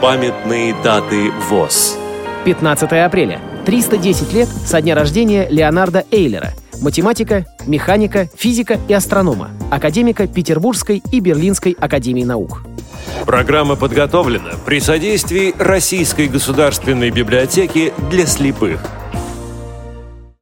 Памятные даты ВОЗ. 15 апреля. 310 лет со дня рождения Леонарда Эйлера, математика, механика, физика и астронома, академика Петербургской и Берлинской академий наук. Программа подготовлена при содействии Российской государственной библиотеки для слепых –